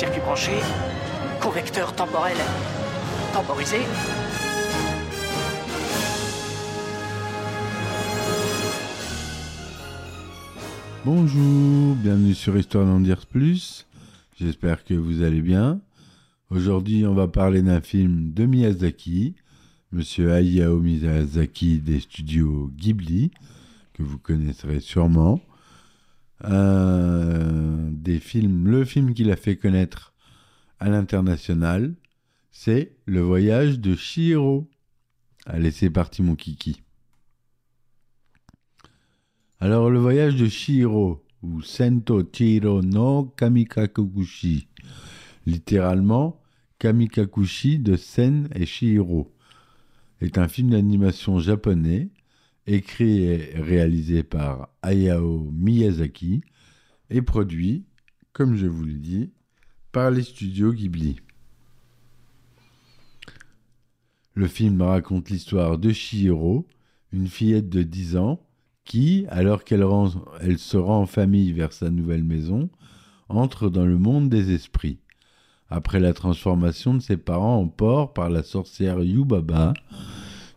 circuit branché, convecteur temporel temporisé. Bonjour, bienvenue sur Histoire d'en dire plus. J'espère que vous allez bien. Aujourd'hui, on va parler d'un film de Miyazaki, Monsieur Hayao Miyazaki des studios Ghibli, que vous connaîtrez sûrement. Un des films, le film qu'il a fait connaître à l'international, c'est Le voyage de Chihiro. Allez, c'est parti mon kiki. Alors, le voyage de Chihiro, ou Sento Chihiro no Kamikakushi, littéralement Kamikakushi de Sen et Chihiro, est un film d'animation japonais, écrit et réalisé par Hayao Miyazaki, et produit, comme je vous l'ai dit, par les studios Ghibli. Le film raconte l'histoire de Chihiro, une fillette de 10 ans, qui, alors qu'elle se rend en famille vers sa nouvelle maison, entre dans le monde des esprits. Après la transformation de ses parents en porc par la sorcière Yubaba,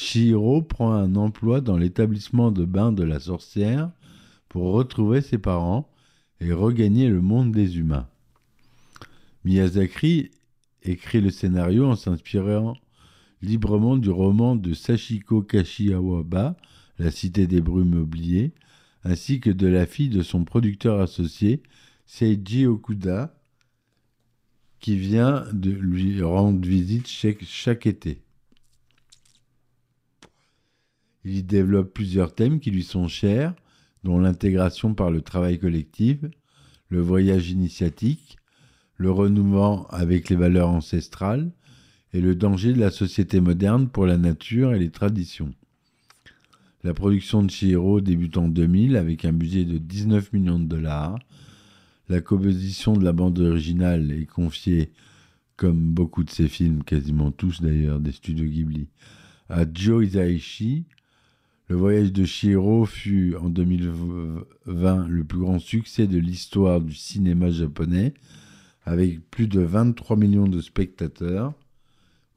Chihiro prend un emploi dans l'établissement de bain de la sorcière pour retrouver ses parents et regagner le monde des humains. Miyazaki écrit le scénario en s'inspirant librement du roman de Sachiko Kashiwaba, La Cité des Brumes oubliées, ainsi que de la fille de son producteur associé, Seiji Okuda, qui vient de lui rendre visite chaque, chaque été. Il y développe plusieurs thèmes qui lui sont chers, dont l'intégration par le travail collectif, le voyage initiatique, le renouement avec les valeurs ancestrales et le danger de la société moderne pour la nature et les traditions. La production de Chihiro débute en 2000 avec un budget de 19 millions de dollars. La composition de la bande originale est confiée, comme beaucoup de ses films, quasiment tous d'ailleurs, des studios Ghibli, à Joe Hisaishi. Le voyage de Chihiro fut en 2020 le plus grand succès de l'histoire du cinéma japonais, avec plus de 23 millions de spectateurs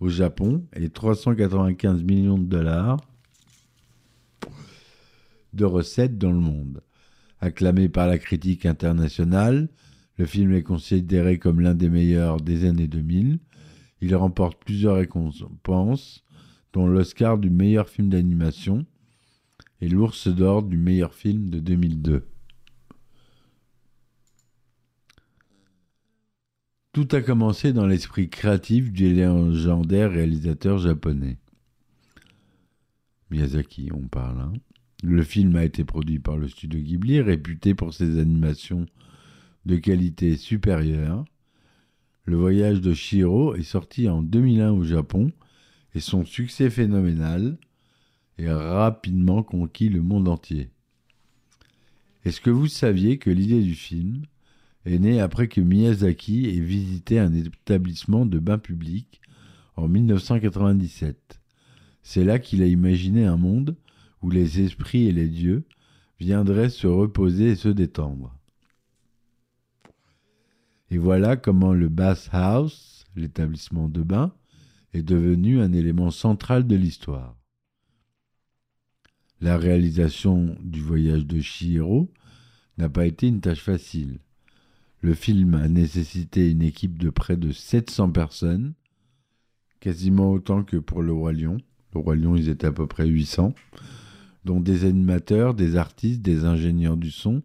au Japon et 395 millions de dollars de recettes dans le monde. Acclamé par la critique internationale, le film est considéré comme l'un des meilleurs des années 2000. Il remporte plusieurs récompenses, dont l'Oscar du meilleur film d'animation et l'Ours d'or du meilleur film de 2002. Tout a commencé dans l'esprit créatif du légendaire réalisateur japonais. Miyazaki, on parle. hein. Le film a été produit par le studio Ghibli, réputé pour ses animations de qualité supérieure. Le voyage de Shiro est sorti en 2001 au Japon et son succès phénoménal rapidement conquis le monde entier. Est-ce que vous saviez que l'idée du film est née après que Miyazaki ait visité un établissement de bain public en 1997 C'est là qu'il a imaginé un monde où les esprits et les dieux viendraient se reposer et se détendre. Et voilà comment le Bath House, l'établissement de bain, est devenu un élément central de l'histoire. La réalisation du voyage de Chihiro n'a pas été une tâche facile. Le film a nécessité une équipe de près de 700 personnes, quasiment autant que pour Le Roi Lion. Le Roi Lion, ils étaient à peu près 800, dont des animateurs, des artistes, des ingénieurs du son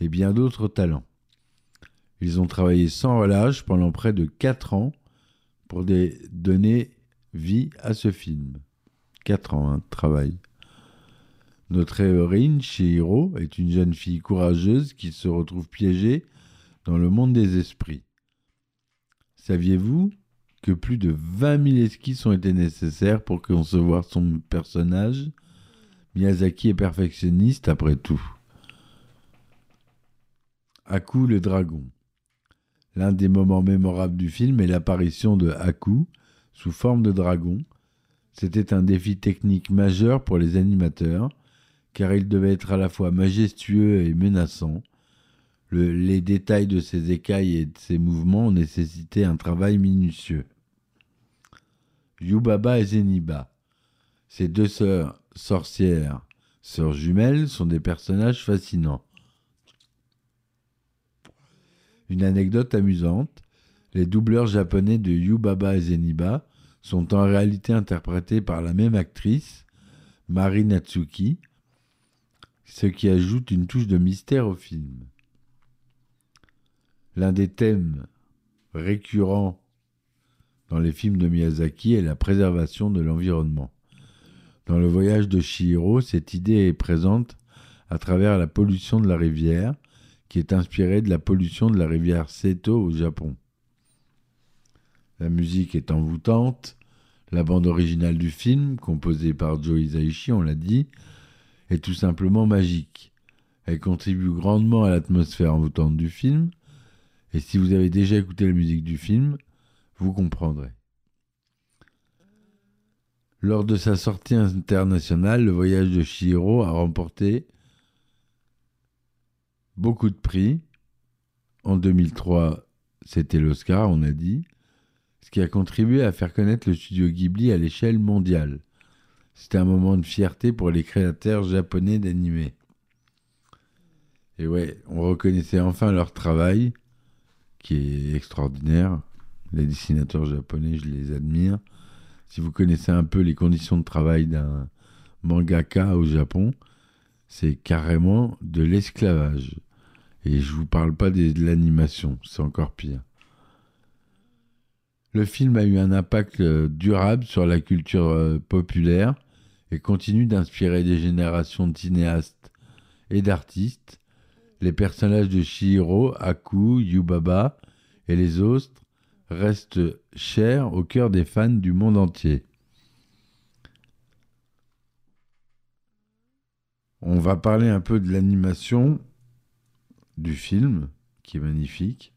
et bien d'autres talents. Ils ont travaillé sans relâche pendant près de 4 ans pour donner vie à ce film. 4 ans hein, de travail. Notre héroïne, Chihiro, est une jeune fille courageuse qui se retrouve piégée dans le monde des esprits. Saviez-vous que plus de 20 000 esquisses ont été nécessaires pour concevoir son personnage? Miyazaki est perfectionniste après tout. Aku le dragon. L'un des moments mémorables du film est l'apparition de Aku sous forme de dragon. C'était un défi technique majeur pour les animateurs, car il devait être à la fois majestueux et menaçant. Le- les détails de ses écailles et de ses mouvements nécessité un travail minutieux. Yubaba et Zeniba. Ces deux sœurs sorcières, sœurs jumelles, sont des personnages fascinants. Une anecdote amusante, les doubleurs japonais de Yubaba et Zeniba sont en réalité interprétés par la même actrice, Mari Natsuki, ce qui ajoute une touche de mystère au film. L'un des thèmes récurrents dans les films de Miyazaki est la préservation de l'environnement. Dans le voyage de Chihiro, cette idée est présente à travers la pollution de la rivière, qui est inspirée de la pollution de la rivière Seto au Japon. La musique est envoûtante, la bande originale du film, composée par Joe Hisaishi, on l'a dit, est tout simplement magique. Elle contribue grandement à l'atmosphère envoûtante du film, et si vous avez déjà écouté la musique du film, vous comprendrez. Lors de sa sortie internationale, le voyage de Chihiro a remporté beaucoup de prix. En 2003, c'était l'Oscar, on a dit, ce qui a contribué à faire connaître le studio Ghibli à l'échelle mondiale. C'était un moment de fierté pour les créateurs japonais d'animés. Et ouais, on reconnaissait enfin leur travail, qui est extraordinaire. Les dessinateurs japonais, je les admire. Si vous connaissez un peu les conditions de travail d'un mangaka au Japon, c'est carrément de l'esclavage. Et je vous parle pas de l'animation, c'est encore pire. Le film a eu un impact euh, durable sur la culture euh, populaire et continue d'inspirer des générations de cinéastes et d'artistes. Les personnages de Chihiro, Aku, Yubaba et les autres restent chers au cœur des fans du monde entier. On va parler un peu de l'animation du film, qui est magnifique.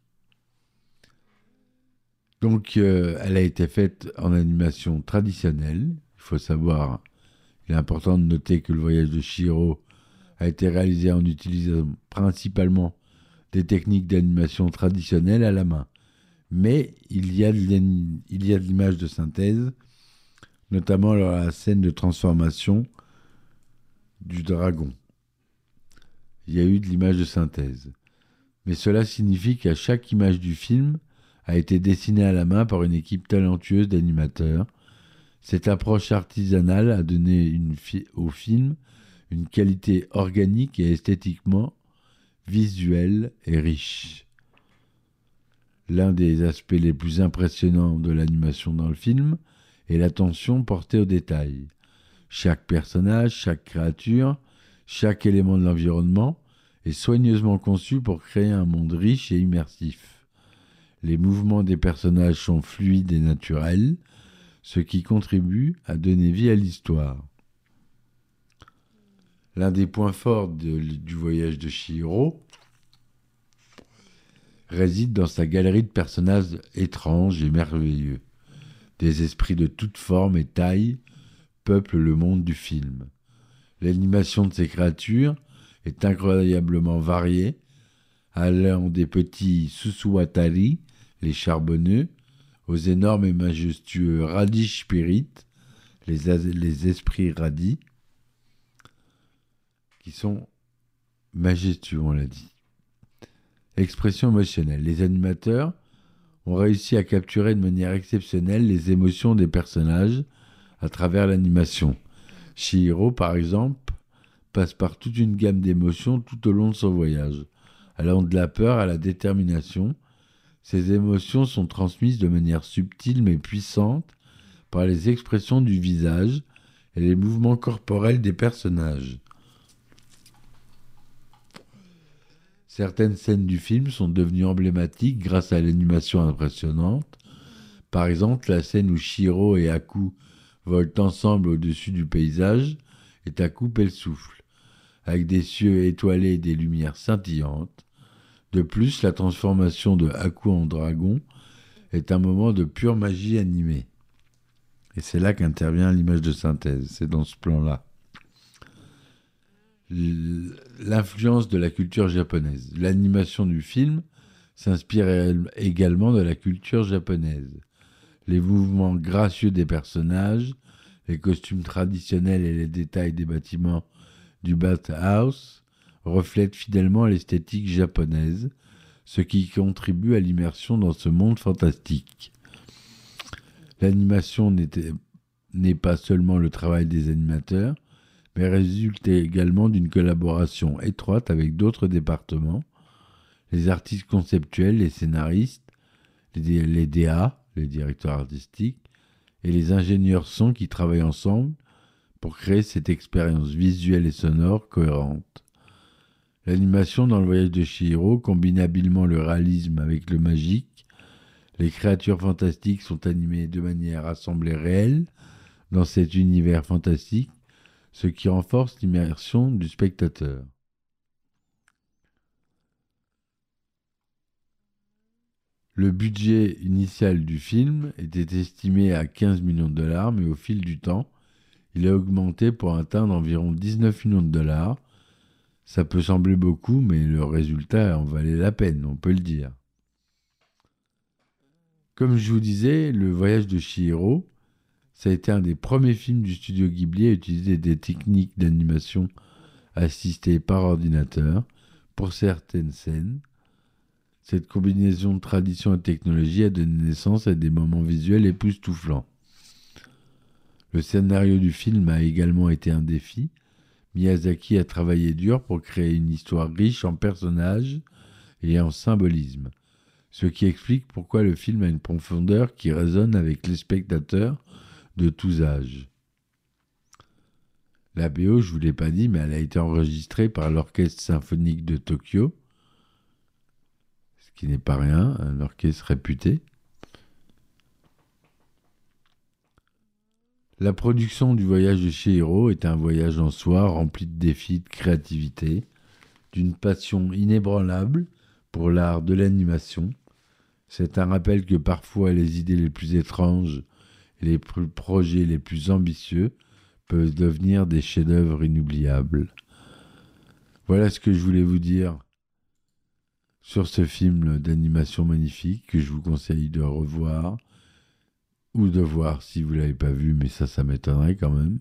Donc, euh, elle a été faite en animation traditionnelle. Il faut savoir, il est important de noter que le voyage de Shiro a été réalisé en utilisant principalement des techniques d'animation traditionnelles à la main. Mais il y a de l'image de synthèse, notamment la scène de transformation du dragon. Il y a eu de l'image de synthèse. Mais cela signifie qu'à chaque image du film a été dessinée à la main par une équipe talentueuse d'animateurs. Cette approche artisanale a donné au film une qualité organique et esthétiquement visuelle et riche. L'un des aspects les plus impressionnants de l'animation dans le film est l'attention portée aux détails. Chaque personnage, chaque créature, chaque élément de l'environnement est soigneusement conçu pour créer un monde riche et immersif. Les mouvements des personnages sont fluides et naturels, ce qui contribue à donner vie à l'histoire. L'un des points forts du voyage de Chihiro réside dans sa galerie de personnages étranges et merveilleux. Des esprits de toutes formes et tailles peuplent le monde du film. L'animation de ces créatures est incroyablement variée, allant des petits Susuwatari, les charbonneux, aux énormes et majestueux Radish Spirit, les, les esprits radis, qui sont majestueux, on l'a dit. Expression émotionnelle. Les animateurs ont réussi à capturer de manière exceptionnelle les émotions des personnages à travers l'animation. Shihiro, par exemple, passe par toute une gamme d'émotions tout au long de son voyage, allant de la peur à la détermination. Ces émotions sont transmises de manière subtile mais puissante par les expressions du visage et les mouvements corporels des personnages. Certaines scènes du film sont devenues emblématiques grâce à l'animation impressionnante. Par exemple, la scène où Shiro et Haku volent ensemble au-dessus du paysage est à couper le souffle. Avec des cieux étoilés et des lumières scintillantes, de plus, la transformation de Aku en dragon est un moment de pure magie animée. Et c'est là qu'intervient l'image de synthèse, c'est dans ce plan-là. L'influence de la culture japonaise. L'animation du film s'inspire également de la culture japonaise. Les mouvements gracieux des personnages, les costumes traditionnels et les détails des bâtiments du Bathhouse reflètent fidèlement l'esthétique japonaise, ce qui contribue à l'immersion dans ce monde fantastique. L'animation n'est pas seulement le travail des animateurs, mais résulte également d'une collaboration étroite avec d'autres départements, les artistes conceptuels, les scénaristes, les DA, les directeurs artistiques, et les ingénieurs son qui travaillent ensemble pour créer cette expérience visuelle et sonore cohérente. L'animation dans le voyage de Chihiro combine habilement le réalisme avec le magique. Les créatures fantastiques sont animées de manière à sembler réelles dans cet univers fantastique, ce qui renforce l'immersion du spectateur. Le budget initial du film était estimé à 15 millions de dollars, mais au fil du temps, il a augmenté pour atteindre environ 19 millions de dollars. Ça peut sembler beaucoup, mais le résultat en valait la peine, on peut le dire. Comme je vous disais, Le Voyage de Chihiro, ça a été un des premiers films du studio Ghibli à utiliser des techniques d'animation assistées par ordinateur pour certaines scènes. Cette combinaison de tradition et technologie a donné naissance à des moments visuels époustouflants. Le scénario du film a également été un défi. Miyazaki a travaillé dur pour créer une histoire riche en personnages et en symbolisme, ce qui explique pourquoi le film a une profondeur qui résonne avec les spectateurs de tous âges. La BO, je ne vous l'ai pas dit, mais elle a été enregistrée par l'Orchestre symphonique de Tokyo, qui n'est pas rien, un orchestre réputé. La production du voyage de Chihiro est un voyage en soi rempli de défis, de créativité, d'une passion inébranlable pour l'art de l'animation. C'est un rappel que parfois les idées les plus étranges et les projets les plus ambitieux peuvent devenir des chefs-d'œuvre inoubliables. Voilà ce que je voulais vous dire sur ce film d'animation magnifique que je vous conseille de revoir ou de voir si vous ne l'avez pas vu, mais ça, ça m'étonnerait quand même.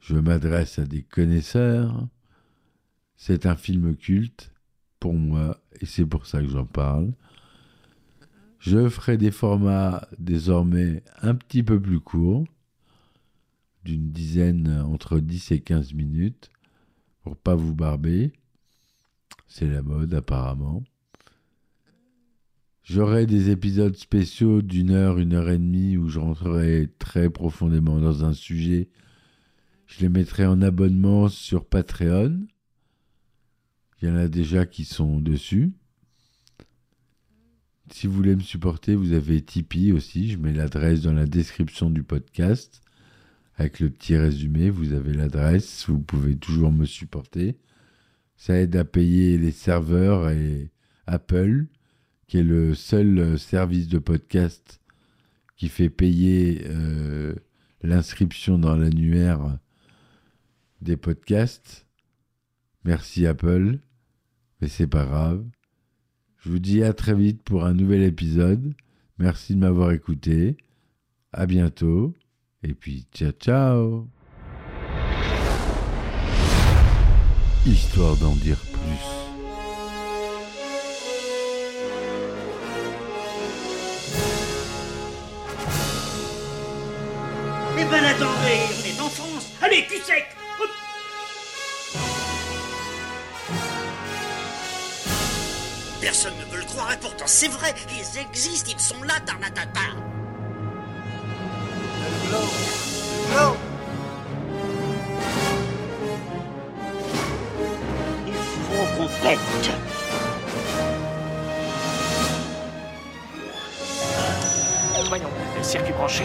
Je m'adresse à des connaisseurs. C'est un film culte pour moi et c'est pour ça que j'en parle. Je ferai des formats désormais un petit peu plus courts, d'une dizaine entre 10 et 15 minutes, pour pas vous barber. C'est la mode apparemment. J'aurai des épisodes spéciaux d'une heure, une heure et demie où je rentrerai très profondément dans un sujet. Je les mettrai en abonnement sur Patreon. Il y en a déjà qui sont dessus. Si vous voulez me supporter, vous avez Tipeee aussi. Je mets l'adresse dans la description du podcast. Avec le petit résumé, vous avez l'adresse. Vous pouvez toujours me supporter. Ça aide à payer les serveurs et Apple, qui le seul euh, service de podcast qui fait payer euh, l'inscription dans l'annuaire des podcasts. Merci Apple, mais c'est pas grave. Je vous dis à très vite pour un nouvel épisode. Merci de m'avoir écouté. À bientôt. Et puis, ciao, ciao. histoire d'en dire plus. Eh ben attendez, on est en France. Allez, cul sec. Personne ne veut le croire et pourtant c'est vrai, ils existent, ils sont là, Tarnatata. Vous faites Voyons, circuit branché,